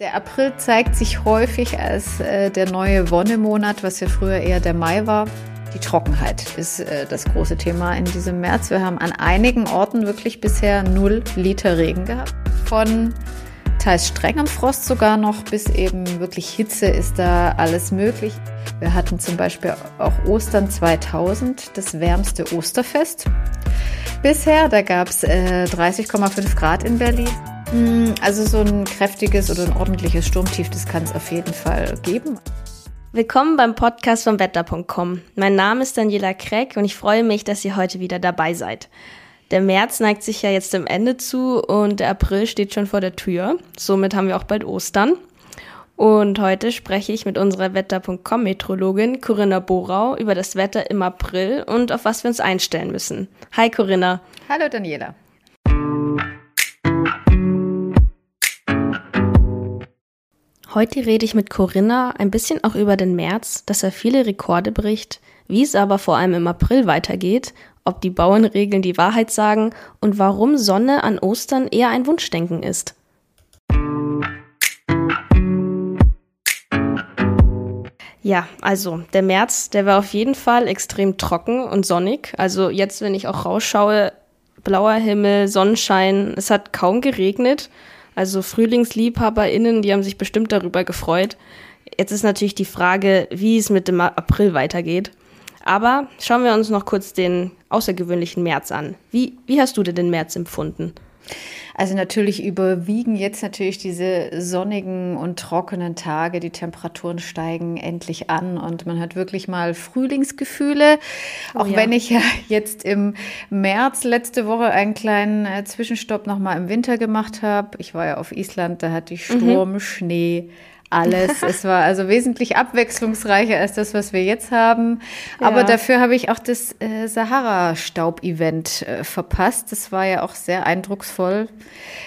Der April zeigt sich häufig als äh, der neue Wonnemonat, was ja früher eher der Mai war. Die Trockenheit ist äh, das große Thema in diesem März. Wir haben an einigen Orten wirklich bisher null Liter Regen gehabt. Von teils strengem Frost sogar noch bis eben wirklich Hitze ist da alles möglich. Wir hatten zum Beispiel auch Ostern 2000, das wärmste Osterfest bisher. Da gab es äh, 30,5 Grad in Berlin. Hm, also so ein kräftiges oder ein ordentliches Sturmtief, das kann es auf jeden Fall geben. Willkommen beim Podcast von Wetter.com. Mein Name ist Daniela Kreck und ich freue mich, dass ihr heute wieder dabei seid. Der März neigt sich ja jetzt dem Ende zu und der April steht schon vor der Tür. Somit haben wir auch bald Ostern. Und heute spreche ich mit unserer Wetter.com-Metrologin Corinna Borau über das Wetter im April und auf was wir uns einstellen müssen. Hi Corinna. Hallo Daniela. Heute rede ich mit Corinna ein bisschen auch über den März, dass er viele Rekorde bricht, wie es aber vor allem im April weitergeht, ob die Bauernregeln die Wahrheit sagen und warum Sonne an Ostern eher ein Wunschdenken ist. Ja, also der März, der war auf jeden Fall extrem trocken und sonnig. Also jetzt, wenn ich auch rausschaue, blauer Himmel, Sonnenschein, es hat kaum geregnet. Also FrühlingsliebhaberInnen, die haben sich bestimmt darüber gefreut. Jetzt ist natürlich die Frage, wie es mit dem April weitergeht. Aber schauen wir uns noch kurz den außergewöhnlichen März an. Wie, wie hast du denn den März empfunden? Also natürlich überwiegen jetzt natürlich diese sonnigen und trockenen Tage. Die Temperaturen steigen endlich an und man hat wirklich mal Frühlingsgefühle. Oh, auch ja. wenn ich ja jetzt im März letzte Woche einen kleinen äh, Zwischenstopp nochmal im Winter gemacht habe. Ich war ja auf Island, da hatte ich mhm. Sturm, mhm. Schnee, alles. es war also wesentlich abwechslungsreicher als das, was wir jetzt haben. Ja. Aber dafür habe ich auch das äh, Sahara-Staub-Event äh, verpasst. Das war ja auch sehr eindrucksvoll,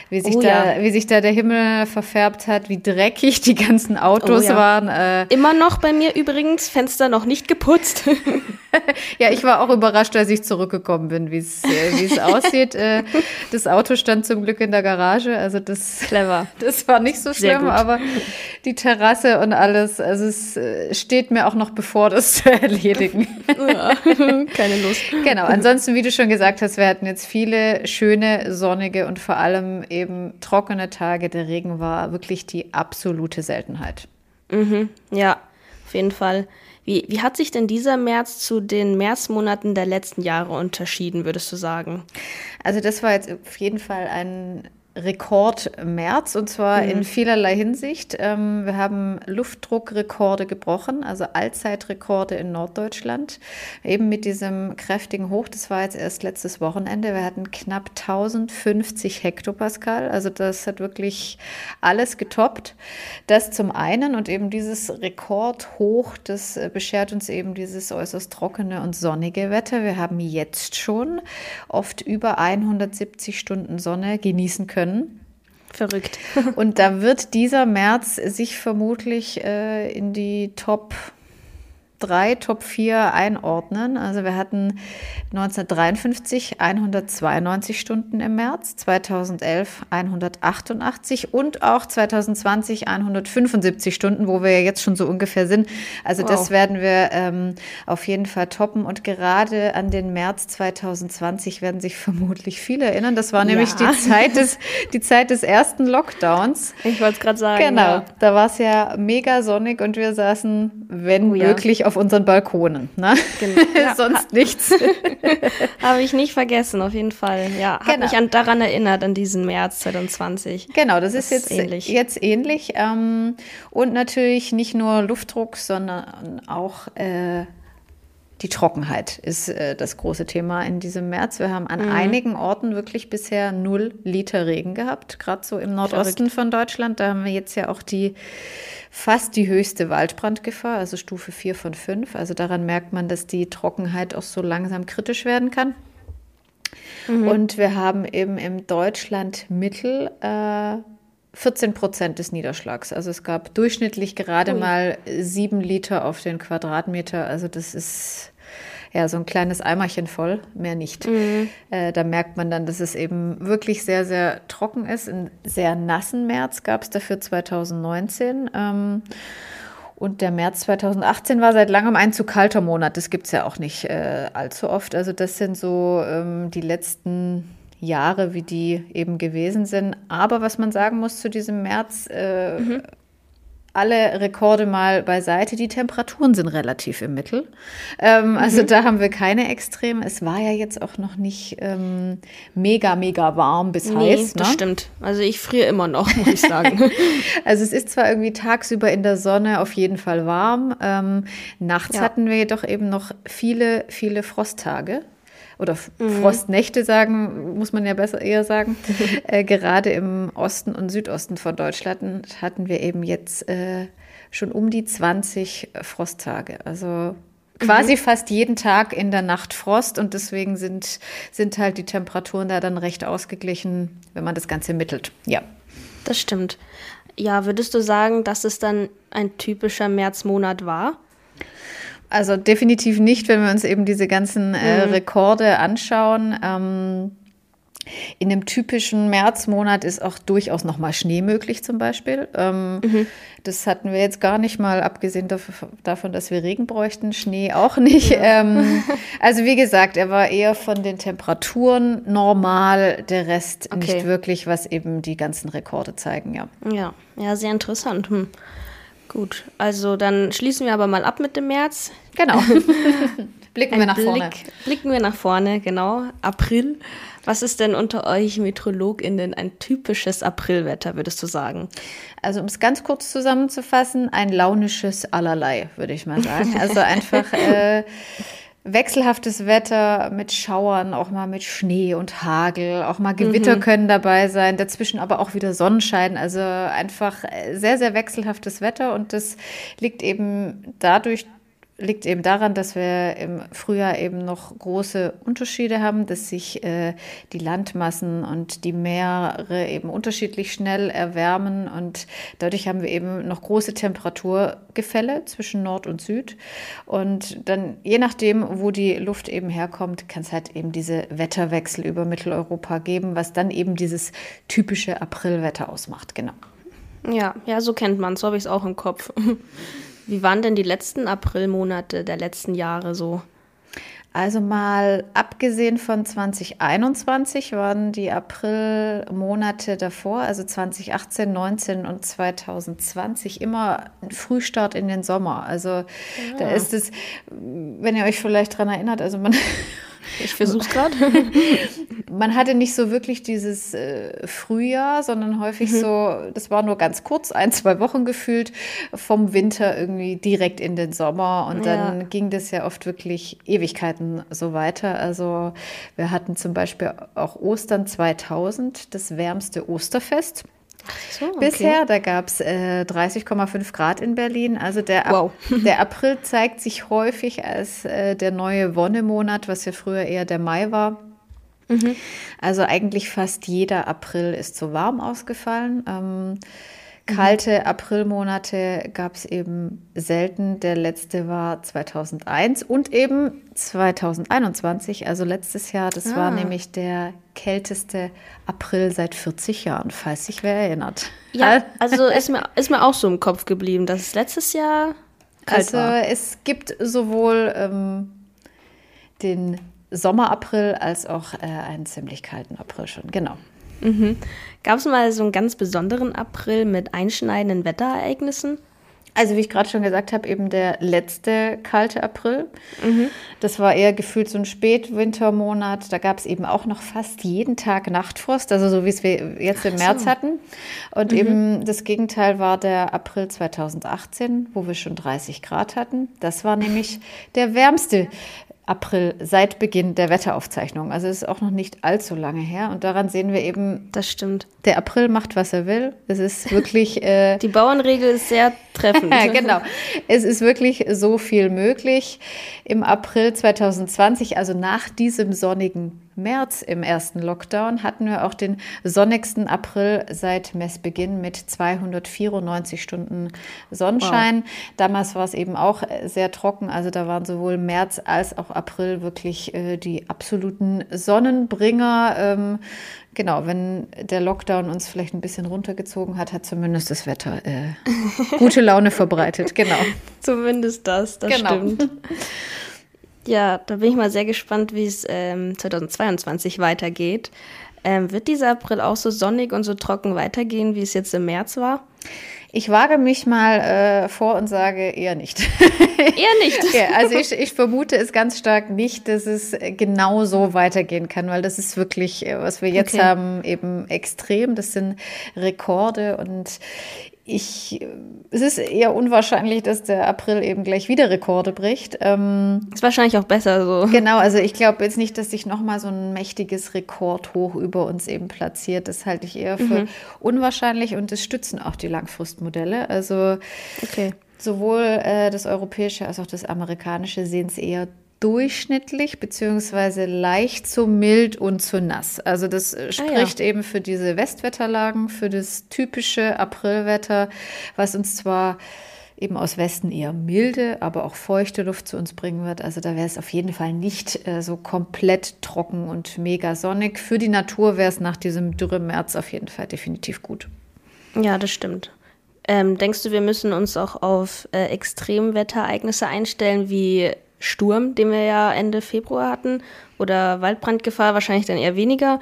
wie sich, oh, da, ja. wie sich da der Himmel verfärbt hat, wie dreckig die ganzen Autos oh, ja. waren. Äh, Immer noch bei mir übrigens, Fenster noch nicht geputzt. ja, ich war auch überrascht, als ich zurückgekommen bin, wie es äh, aussieht. Äh, das Auto stand zum Glück in der Garage, also das, Clever. das war nicht so schlimm, aber die Terrasse und alles, also es äh, steht mir auch noch bevor, das zu erledigen. Ja, keine Lust. Genau, ansonsten, wie du schon gesagt hast, wir hatten jetzt viele schöne, sonnige und vor allem eben trockene Tage. Der Regen war wirklich die absolute Seltenheit. Mhm, ja, auf jeden Fall. Wie, wie hat sich denn dieser März zu den Märzmonaten der letzten Jahre unterschieden, würdest du sagen? Also das war jetzt auf jeden Fall ein Rekord März und zwar mhm. in vielerlei Hinsicht. Ähm, wir haben Luftdruckrekorde gebrochen, also Allzeitrekorde in Norddeutschland. Eben mit diesem kräftigen Hoch, das war jetzt erst letztes Wochenende. Wir hatten knapp 1050 Hektopascal, also das hat wirklich alles getoppt. Das zum einen und eben dieses Rekordhoch, das äh, beschert uns eben dieses äußerst trockene und sonnige Wetter. Wir haben jetzt schon oft über 170 Stunden Sonne genießen können können. Verrückt. Und da wird dieser März sich vermutlich äh, in die Top 3, Top 4 einordnen. Also wir hatten 1953 192 Stunden im März, 2011 188 und auch 2020 175 Stunden, wo wir ja jetzt schon so ungefähr sind. Also wow. das werden wir ähm, auf jeden Fall toppen. Und gerade an den März 2020 werden sich vermutlich viele erinnern. Das war nämlich ja. die, Zeit des, die Zeit des ersten Lockdowns. Ich wollte es gerade sagen. Genau, ja. da war es ja mega sonnig und wir saßen, wenn oh, ja. möglich, auf unseren Balkonen. Ne? Genau. Sonst nichts. Habe ich nicht vergessen, auf jeden Fall. Ja, hat genau. mich an, daran erinnert, an diesen März 2020. Genau, das, das ist jetzt ähnlich. Jetzt ähnlich. Ähm, und natürlich nicht nur Luftdruck, sondern auch äh, die Trockenheit ist äh, das große Thema in diesem März. Wir haben an mhm. einigen Orten wirklich bisher null Liter Regen gehabt, gerade so im Nordosten Verrückt. von Deutschland. Da haben wir jetzt ja auch die fast die höchste Waldbrandgefahr, also Stufe 4 von 5. Also daran merkt man, dass die Trockenheit auch so langsam kritisch werden kann. Mhm. Und wir haben eben im Deutschland Mittel äh, 14 Prozent des Niederschlags. Also es gab durchschnittlich gerade Ui. mal sieben Liter auf den Quadratmeter. Also das ist ja, so ein kleines Eimerchen voll, mehr nicht. Mhm. Äh, da merkt man dann, dass es eben wirklich sehr, sehr trocken ist. Einen sehr nassen März gab es dafür 2019. Ähm, und der März 2018 war seit langem ein zu kalter Monat. Das gibt es ja auch nicht äh, allzu oft. Also das sind so ähm, die letzten Jahre, wie die eben gewesen sind. Aber was man sagen muss zu diesem März, äh, mhm alle Rekorde mal beiseite. Die Temperaturen sind relativ im Mittel. Ähm, also mhm. da haben wir keine Extreme. Es war ja jetzt auch noch nicht ähm, mega, mega warm bis nee, heiß. Ne? Das stimmt. Also ich friere immer noch, muss ich sagen. also es ist zwar irgendwie tagsüber in der Sonne auf jeden Fall warm. Ähm, nachts ja. hatten wir jedoch eben noch viele, viele Frosttage oder mhm. Frostnächte sagen, muss man ja besser eher sagen. äh, gerade im Osten und Südosten von Deutschland hatten wir eben jetzt äh, schon um die 20 Frosttage. Also quasi mhm. fast jeden Tag in der Nacht Frost und deswegen sind, sind halt die Temperaturen da dann recht ausgeglichen, wenn man das Ganze mittelt. Ja. Das stimmt. Ja, würdest du sagen, dass es dann ein typischer Märzmonat war? Also definitiv nicht, wenn wir uns eben diese ganzen äh, mhm. Rekorde anschauen. Ähm, in einem typischen Märzmonat ist auch durchaus noch mal Schnee möglich zum Beispiel. Ähm, mhm. Das hatten wir jetzt gar nicht mal, abgesehen davon, dass wir Regen bräuchten, Schnee auch nicht. Ja. Ähm, also wie gesagt, er war eher von den Temperaturen normal, der Rest okay. nicht wirklich, was eben die ganzen Rekorde zeigen, ja. Ja, ja sehr interessant. Hm. Gut, also dann schließen wir aber mal ab mit dem März. Genau. blicken wir nach Blick, vorne. Blicken wir nach vorne, genau. April. Was ist denn unter euch MeteorologInnen ein typisches Aprilwetter, würdest du sagen? Also, um es ganz kurz zusammenzufassen, ein launisches Allerlei, würde ich mal sagen. Also einfach. Äh, wechselhaftes Wetter mit Schauern, auch mal mit Schnee und Hagel, auch mal Gewitter mhm. können dabei sein, dazwischen aber auch wieder Sonnenschein. Also einfach sehr, sehr wechselhaftes Wetter und das liegt eben dadurch, liegt eben daran, dass wir im Frühjahr eben noch große Unterschiede haben, dass sich äh, die Landmassen und die Meere eben unterschiedlich schnell erwärmen und dadurch haben wir eben noch große Temperaturgefälle zwischen Nord und Süd. Und dann, je nachdem, wo die Luft eben herkommt, kann es halt eben diese Wetterwechsel über Mitteleuropa geben, was dann eben dieses typische Aprilwetter ausmacht. Genau. Ja, ja, so kennt man so habe ich es auch im Kopf. Wie waren denn die letzten Aprilmonate der letzten Jahre so? Also mal abgesehen von 2021 waren die Aprilmonate davor, also 2018, 19 und 2020 immer ein Frühstart in den Sommer. Also ja. da ah. ist es, wenn ihr euch vielleicht daran erinnert, also man ich versuche es gerade. Man hatte nicht so wirklich dieses äh, Frühjahr, sondern häufig mhm. so, das war nur ganz kurz, ein, zwei Wochen gefühlt, vom Winter irgendwie direkt in den Sommer. Und dann ja. ging das ja oft wirklich Ewigkeiten so weiter. Also wir hatten zum Beispiel auch Ostern 2000, das wärmste Osterfest. So, okay. Bisher, da gab es äh, 30,5 Grad in Berlin. Also der, wow. der April zeigt sich häufig als äh, der neue Wonnemonat, was ja früher eher der Mai war. Mhm. Also eigentlich fast jeder April ist so warm ausgefallen. Ähm, Kalte Aprilmonate gab es eben selten. Der letzte war 2001 und eben 2021, also letztes Jahr. Das ah. war nämlich der kälteste April seit 40 Jahren, falls sich wer erinnert. Ja, also ist mir, ist mir auch so im Kopf geblieben, dass es letztes Jahr kalt also war. Also es gibt sowohl ähm, den Sommerapril als auch äh, einen ziemlich kalten April schon, genau. Mhm. Gab es mal so einen ganz besonderen April mit einschneidenden Wetterereignissen? Also wie ich gerade schon gesagt habe, eben der letzte kalte April. Mhm. Das war eher gefühlt so ein Spätwintermonat. Da gab es eben auch noch fast jeden Tag Nachtfrost, also so wie es wir jetzt im März so. hatten. Und mhm. eben das Gegenteil war der April 2018, wo wir schon 30 Grad hatten. Das war nämlich der wärmste April seit Beginn der Wetteraufzeichnung. Also es ist auch noch nicht allzu lange her. Und daran sehen wir eben, das stimmt. Der April macht, was er will. Es ist wirklich. Äh, Die Bauernregel ist sehr treffen. genau. Es ist wirklich so viel möglich. Im April 2020, also nach diesem sonnigen März im ersten Lockdown, hatten wir auch den sonnigsten April seit Messbeginn mit 294 Stunden Sonnenschein. Wow. Damals war es eben auch sehr trocken, also da waren sowohl März als auch April wirklich äh, die absoluten Sonnenbringer. Ähm, genau, wenn der Lockdown uns vielleicht ein bisschen runtergezogen hat, hat zumindest das Wetter äh, gute Laune verbreitet. Genau. zumindest das, das genau. stimmt. Ja, da bin ich mal sehr gespannt, wie es ähm, 2022 weitergeht. Ähm, wird dieser April auch so sonnig und so trocken weitergehen, wie es jetzt im März war? Ich wage mich mal äh, vor und sage eher nicht. eher nicht. ja, also ich, ich vermute es ganz stark nicht, dass es genau so weitergehen kann, weil das ist wirklich, äh, was wir jetzt okay. haben, eben extrem. Das sind Rekorde und ich, es ist eher unwahrscheinlich, dass der April eben gleich wieder Rekorde bricht. Ähm, ist wahrscheinlich auch besser so. Genau, also ich glaube jetzt nicht, dass sich nochmal so ein mächtiges Rekordhoch über uns eben platziert. Das halte ich eher für mhm. unwahrscheinlich und das stützen auch die Langfristmodelle. Also okay. sowohl äh, das europäische als auch das amerikanische sehen es eher durchschnittlich beziehungsweise leicht zu mild und zu nass. Also das äh, spricht ah, ja. eben für diese Westwetterlagen, für das typische Aprilwetter, was uns zwar eben aus Westen eher milde, aber auch feuchte Luft zu uns bringen wird. Also da wäre es auf jeden Fall nicht äh, so komplett trocken und mega sonnig. Für die Natur wäre es nach diesem dürren März auf jeden Fall definitiv gut. Ja, das stimmt. Ähm, denkst du, wir müssen uns auch auf äh, Extremwetterereignisse einstellen, wie Sturm, den wir ja Ende Februar hatten, oder Waldbrandgefahr wahrscheinlich dann eher weniger.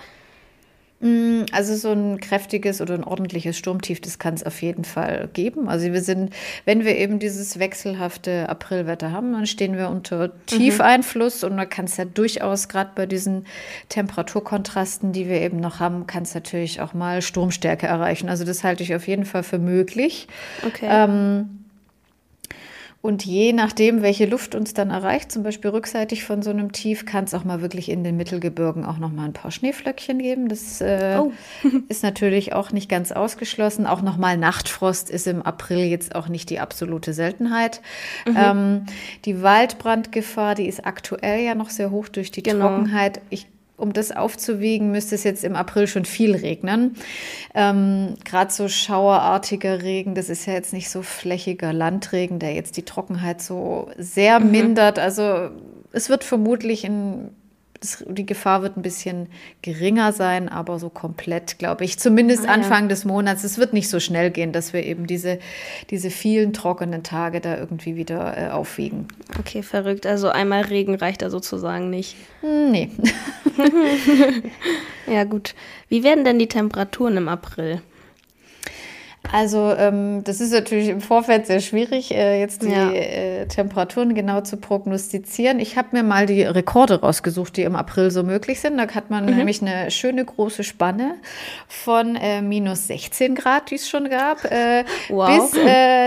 Mm, also so ein kräftiges oder ein ordentliches Sturmtief, das kann es auf jeden Fall geben. Also wir sind, wenn wir eben dieses wechselhafte Aprilwetter haben, dann stehen wir unter Tiefeinfluss mhm. und man kann es ja durchaus, gerade bei diesen Temperaturkontrasten, die wir eben noch haben, kann es natürlich auch mal Sturmstärke erreichen. Also das halte ich auf jeden Fall für möglich. Okay. Ähm, und je nachdem, welche Luft uns dann erreicht, zum Beispiel rückseitig von so einem Tief, kann es auch mal wirklich in den Mittelgebirgen auch noch mal ein paar Schneeflöckchen geben. Das äh, oh. ist natürlich auch nicht ganz ausgeschlossen. Auch noch mal Nachtfrost ist im April jetzt auch nicht die absolute Seltenheit. Mhm. Ähm, die Waldbrandgefahr, die ist aktuell ja noch sehr hoch durch die genau. Trockenheit. Ich um das aufzuwiegen, müsste es jetzt im April schon viel regnen. Ähm, Gerade so schauerartiger Regen, das ist ja jetzt nicht so flächiger Landregen, der jetzt die Trockenheit so sehr mhm. mindert. Also es wird vermutlich in das, die Gefahr wird ein bisschen geringer sein, aber so komplett, glaube ich, zumindest ah, Anfang ja. des Monats. Es wird nicht so schnell gehen, dass wir eben diese, diese vielen trockenen Tage da irgendwie wieder äh, aufwiegen. Okay, verrückt. Also einmal Regen reicht da sozusagen nicht. Hm, nee. ja, gut. Wie werden denn die Temperaturen im April? Also ähm, das ist natürlich im Vorfeld sehr schwierig, äh, jetzt die ja. äh, Temperaturen genau zu prognostizieren. Ich habe mir mal die Rekorde rausgesucht, die im April so möglich sind. Da hat man mhm. nämlich eine schöne große Spanne von äh, minus 16 Grad, die es schon gab, äh, wow. bis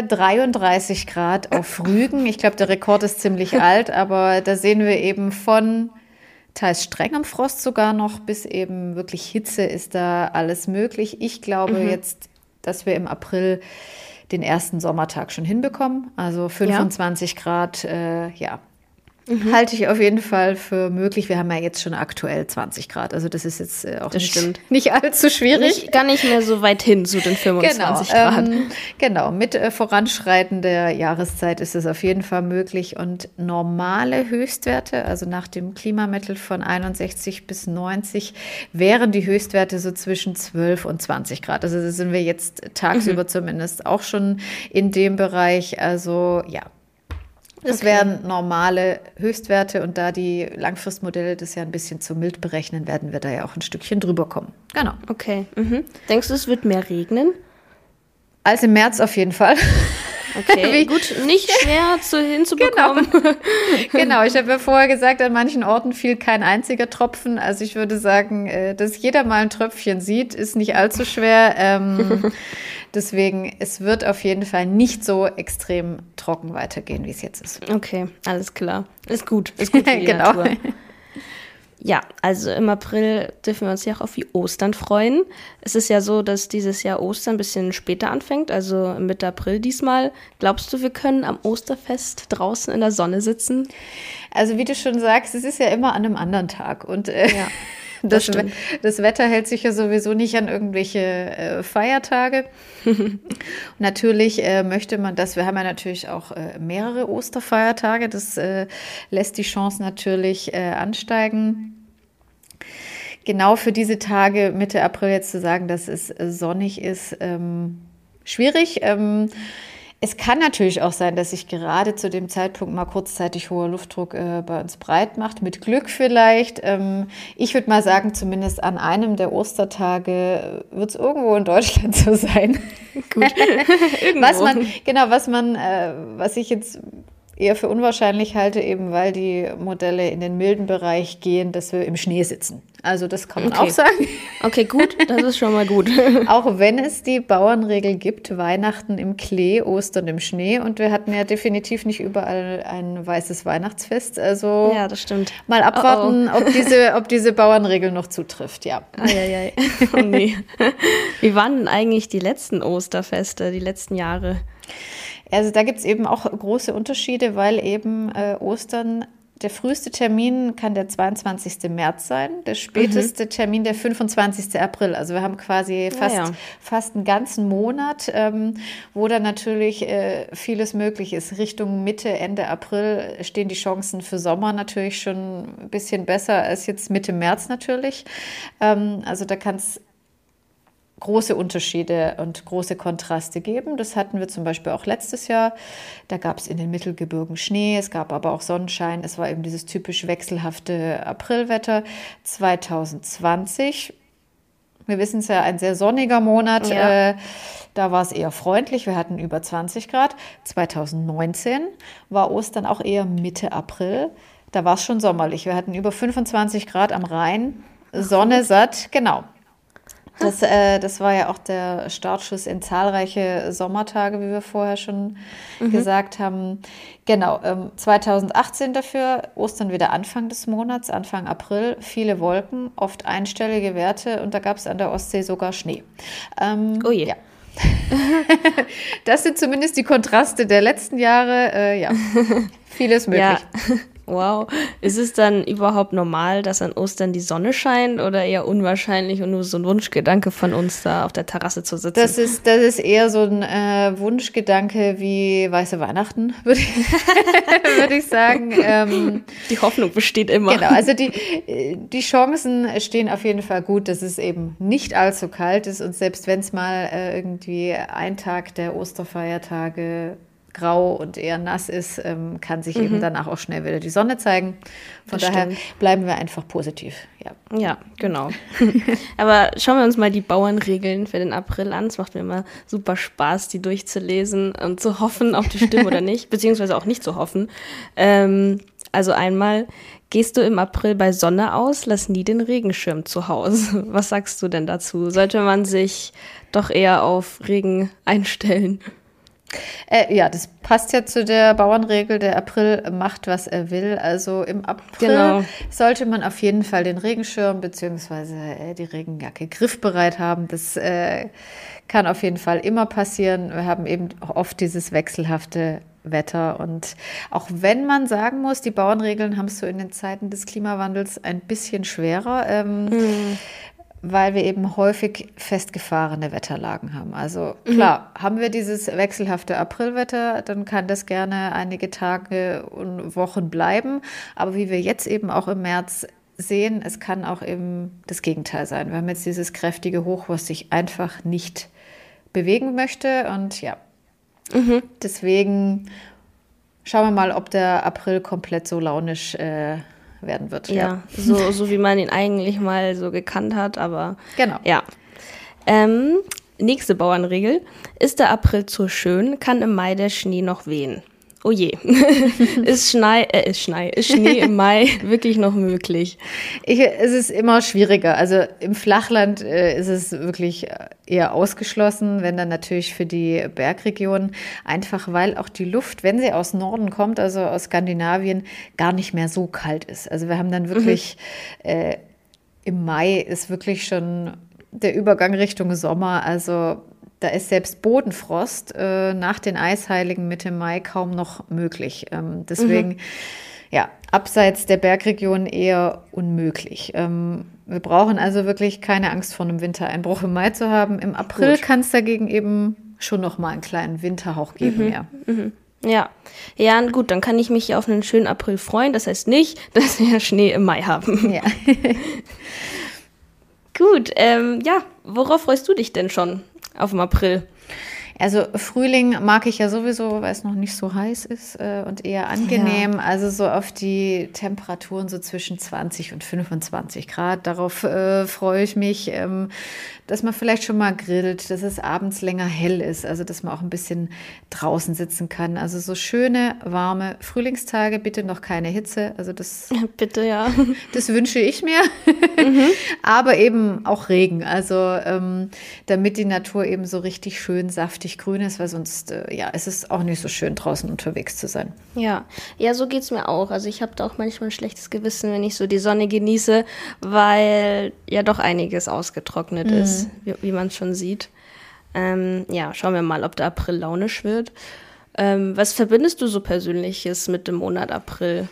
33 äh, Grad auf Rügen. Ich glaube, der Rekord ist ziemlich alt, aber da sehen wir eben von teils strengem Frost sogar noch bis eben wirklich Hitze ist da alles möglich. Ich glaube mhm. jetzt dass wir im April den ersten Sommertag schon hinbekommen. Also 25 ja. Grad, äh, ja, Mhm. Halte ich auf jeden Fall für möglich. Wir haben ja jetzt schon aktuell 20 Grad. Also das ist jetzt äh, auch das nicht, stimmt. nicht allzu schwierig. Nicht, gar nicht mehr so weit hin zu den 25 genau, Grad. Ähm, genau, mit äh, Voranschreiten der Jahreszeit ist es auf jeden Fall möglich. Und normale Höchstwerte, also nach dem Klimamittel von 61 bis 90, wären die Höchstwerte so zwischen 12 und 20 Grad. Also da sind wir jetzt tagsüber mhm. zumindest auch schon in dem Bereich. Also ja, das okay. wären normale Höchstwerte und da die Langfristmodelle das ja ein bisschen zu mild berechnen, werden wir da ja auch ein Stückchen drüber kommen. Genau. Okay. Mhm. Denkst du, es wird mehr regnen? Als im März auf jeden Fall. Okay, gut, nicht schwer zu, hinzubekommen. Genau, genau. ich habe ja vorher gesagt, an manchen Orten fiel kein einziger Tropfen. Also ich würde sagen, äh, dass jeder mal ein Tröpfchen sieht, ist nicht allzu schwer. Ähm, deswegen, es wird auf jeden Fall nicht so extrem trocken weitergehen, wie es jetzt ist. Okay, alles klar. Ist gut, ist gut für die genau. Natur. Ja, also im April dürfen wir uns ja auch auf die Ostern freuen. Es ist ja so, dass dieses Jahr Ostern ein bisschen später anfängt, also Mitte April diesmal. Glaubst du, wir können am Osterfest draußen in der Sonne sitzen? Also wie du schon sagst, es ist ja immer an einem anderen Tag und äh, ja. Das, das, das, Wetter hält sich ja sowieso nicht an irgendwelche äh, Feiertage. natürlich äh, möchte man das, wir haben ja natürlich auch äh, mehrere Osterfeiertage, das äh, lässt die Chance natürlich äh, ansteigen. Genau für diese Tage Mitte April jetzt zu sagen, dass es äh, sonnig ist, ähm, schwierig. Ähm, es kann natürlich auch sein, dass sich gerade zu dem Zeitpunkt mal kurzzeitig hoher Luftdruck äh, bei uns breit macht, mit Glück vielleicht. Ähm, ich würde mal sagen, zumindest an einem der Ostertage wird es irgendwo in Deutschland so sein. Gut. was man, genau, was man, äh, was ich jetzt eher für unwahrscheinlich halte, eben weil die Modelle in den milden Bereich gehen, dass wir im Schnee sitzen. Also das kann man okay. auch sagen. Okay, gut, das ist schon mal gut. auch wenn es die Bauernregel gibt, Weihnachten im Klee, Ostern im Schnee und wir hatten ja definitiv nicht überall ein weißes Weihnachtsfest. Also ja, das stimmt. Mal abwarten, oh oh. ob diese, ob diese Bauernregel noch zutrifft. Ja. Eieiei. Oh nee. Wie waren denn eigentlich die letzten Osterfeste, die letzten Jahre? Also da gibt es eben auch große Unterschiede, weil eben äh, Ostern der früheste Termin kann der 22. März sein, der späteste mhm. Termin der 25. April. Also wir haben quasi fast, ja, ja. fast einen ganzen Monat, ähm, wo dann natürlich äh, vieles möglich ist. Richtung Mitte, Ende April stehen die Chancen für Sommer natürlich schon ein bisschen besser als jetzt Mitte März natürlich. Ähm, also da kann es große Unterschiede und große Kontraste geben. Das hatten wir zum Beispiel auch letztes Jahr. Da gab es in den Mittelgebirgen Schnee, es gab aber auch Sonnenschein. Es war eben dieses typisch wechselhafte Aprilwetter. 2020, wir wissen es ja, ein sehr sonniger Monat. Ja. Äh, da war es eher freundlich. Wir hatten über 20 Grad. 2019 war Ostern auch eher Mitte April. Da war es schon sommerlich. Wir hatten über 25 Grad am Rhein. Sonne satt, genau. Das, äh, das war ja auch der Startschuss in zahlreiche Sommertage, wie wir vorher schon mhm. gesagt haben. Genau, ähm, 2018 dafür, Ostern wieder Anfang des Monats, Anfang April, viele Wolken, oft einstellige Werte und da gab es an der Ostsee sogar Schnee. Ähm, oh je. Ja. das sind zumindest die Kontraste der letzten Jahre. Äh, ja, vieles möglich. Ja. Wow. Ist es dann überhaupt normal, dass an Ostern die Sonne scheint oder eher unwahrscheinlich und nur so ein Wunschgedanke von uns da auf der Terrasse zu sitzen? Das ist, das ist eher so ein äh, Wunschgedanke wie weiße Weihnachten, würde ich, würd ich sagen. Ähm, die Hoffnung besteht immer. Genau, also die, die Chancen stehen auf jeden Fall gut, dass es eben nicht allzu kalt ist und selbst wenn es mal äh, irgendwie ein Tag der Osterfeiertage grau und eher nass ist, ähm, kann sich mhm. eben danach auch schnell wieder die Sonne zeigen. Von das daher stimmt. bleiben wir einfach positiv. Ja, ja genau. Aber schauen wir uns mal die Bauernregeln für den April an. Es macht mir immer super Spaß, die durchzulesen und zu hoffen, ob die stimmen oder nicht, beziehungsweise auch nicht zu hoffen. Ähm, also einmal, gehst du im April bei Sonne aus, lass nie den Regenschirm zu Hause. Was sagst du denn dazu? Sollte man sich doch eher auf Regen einstellen? Äh, ja, das passt ja zu der Bauernregel, der April macht, was er will. Also im April genau. sollte man auf jeden Fall den Regenschirm bzw. Äh, die Regenjacke griffbereit haben. Das äh, kann auf jeden Fall immer passieren. Wir haben eben oft dieses wechselhafte Wetter. Und auch wenn man sagen muss, die Bauernregeln haben es so in den Zeiten des Klimawandels ein bisschen schwerer. Ähm, mhm weil wir eben häufig festgefahrene Wetterlagen haben. Also mhm. klar, mhm. haben wir dieses wechselhafte Aprilwetter, dann kann das gerne einige Tage und Wochen bleiben. Aber wie wir jetzt eben auch im März sehen, es kann auch eben das Gegenteil sein. Wir haben jetzt dieses kräftige Hoch, was sich einfach nicht bewegen möchte. Und ja, mhm. deswegen schauen wir mal, ob der April komplett so launisch äh, werden wird. Ja, ja, So, so wie man ihn eigentlich mal so gekannt hat, aber genau. Ja. Ähm, nächste Bauernregel. Ist der April zu schön, kann im Mai der Schnee noch wehen. oh je, ist Schnee, äh, ist Schnee, ist Schnee im Mai wirklich noch möglich? Ich, es ist immer schwieriger. Also im Flachland äh, ist es wirklich eher ausgeschlossen, wenn dann natürlich für die Bergregionen, einfach weil auch die Luft, wenn sie aus Norden kommt, also aus Skandinavien, gar nicht mehr so kalt ist. Also wir haben dann wirklich mhm. äh, im Mai ist wirklich schon der Übergang Richtung Sommer. Also da ist selbst Bodenfrost äh, nach den Eisheiligen Mitte Mai kaum noch möglich. Ähm, deswegen, mhm. ja, abseits der Bergregion eher unmöglich. Ähm, wir brauchen also wirklich keine Angst vor einem Wintereinbruch im Mai zu haben. Im April kann es dagegen eben schon noch mal einen kleinen Winterhauch geben. Mhm. Ja. Mhm. Ja, ja, gut, dann kann ich mich auf einen schönen April freuen. Das heißt nicht, dass wir Schnee im Mai haben. Ja. gut, ähm, ja, worauf freust du dich denn schon auf dem April? Also Frühling mag ich ja sowieso, weil es noch nicht so heiß ist äh, und eher angenehm. Ja. Also so auf die Temperaturen so zwischen 20 und 25 Grad. Darauf äh, freue ich mich. Ähm, dass man vielleicht schon mal grillt, dass es abends länger hell ist, also dass man auch ein bisschen draußen sitzen kann. Also so schöne, warme Frühlingstage, bitte noch keine Hitze. Also das bitte ja. Das wünsche ich mir. Mhm. Aber eben auch Regen, also ähm, damit die Natur eben so richtig schön saftig grün ist, weil sonst äh, ja, es ist auch nicht so schön draußen unterwegs zu sein. Ja, ja, so geht es mir auch. Also ich habe da auch manchmal ein schlechtes Gewissen, wenn ich so die Sonne genieße, weil ja doch einiges ausgetrocknet mhm. ist wie, wie man schon sieht. Ähm, ja, schauen wir mal, ob der April launisch wird. Ähm, was verbindest du so Persönliches mit dem Monat April?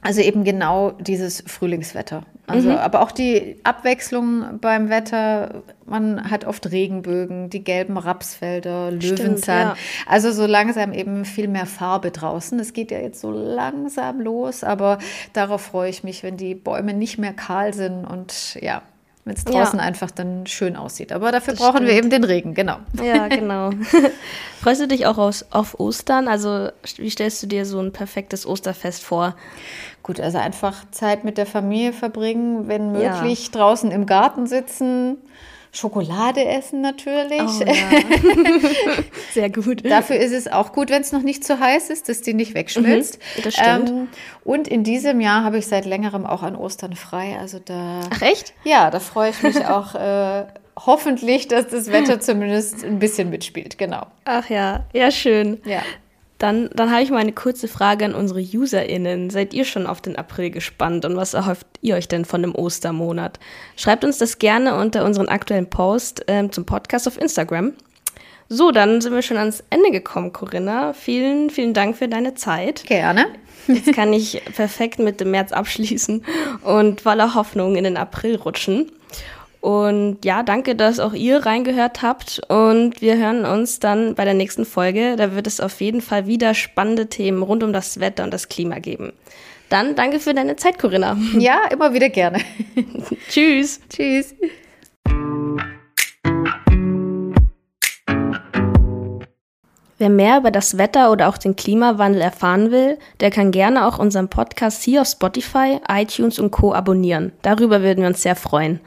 Also eben genau dieses Frühlingswetter. Also, mhm. aber auch die Abwechslung beim Wetter. Man hat oft Regenbögen, die gelben Rapsfelder, Löwenzahn. Ja. Also so langsam eben viel mehr Farbe draußen. Es geht ja jetzt so langsam los, aber darauf freue ich mich, wenn die Bäume nicht mehr kahl sind und ja, wenn es draußen ja. einfach dann schön aussieht. Aber dafür das brauchen stimmt. wir eben den Regen, genau. Ja, genau. Freust du dich auch aus, auf Ostern? Also wie stellst du dir so ein perfektes Osterfest vor? Gut, also einfach Zeit mit der Familie verbringen, wenn möglich ja. draußen im Garten sitzen, Schokolade essen natürlich. Oh, ja. Sehr gut. Dafür ist es auch gut, wenn es noch nicht zu heiß ist, dass die nicht wegschmilzt. Mhm, das stimmt. Ähm, und in diesem Jahr habe ich seit längerem auch an Ostern frei. Also da. Ach echt? Ja, da freue ich mich auch. Äh, hoffentlich, dass das Wetter zumindest ein bisschen mitspielt, genau. Ach ja, ja, schön. Ja. Dann, dann habe ich mal eine kurze Frage an unsere UserInnen. Seid ihr schon auf den April gespannt und was erhofft ihr euch denn von dem Ostermonat? Schreibt uns das gerne unter unseren aktuellen Post ähm, zum Podcast auf Instagram. So, dann sind wir schon ans Ende gekommen, Corinna. Vielen, vielen Dank für deine Zeit. Gerne. Jetzt kann ich perfekt mit dem März abschließen und voller Hoffnung in den April rutschen. Und ja, danke, dass auch ihr reingehört habt. Und wir hören uns dann bei der nächsten Folge. Da wird es auf jeden Fall wieder spannende Themen rund um das Wetter und das Klima geben. Dann danke für deine Zeit, Corinna. Ja, immer wieder gerne. Tschüss. Tschüss. Wer mehr über das Wetter oder auch den Klimawandel erfahren will, der kann gerne auch unseren Podcast hier auf Spotify, iTunes und Co abonnieren. Darüber würden wir uns sehr freuen.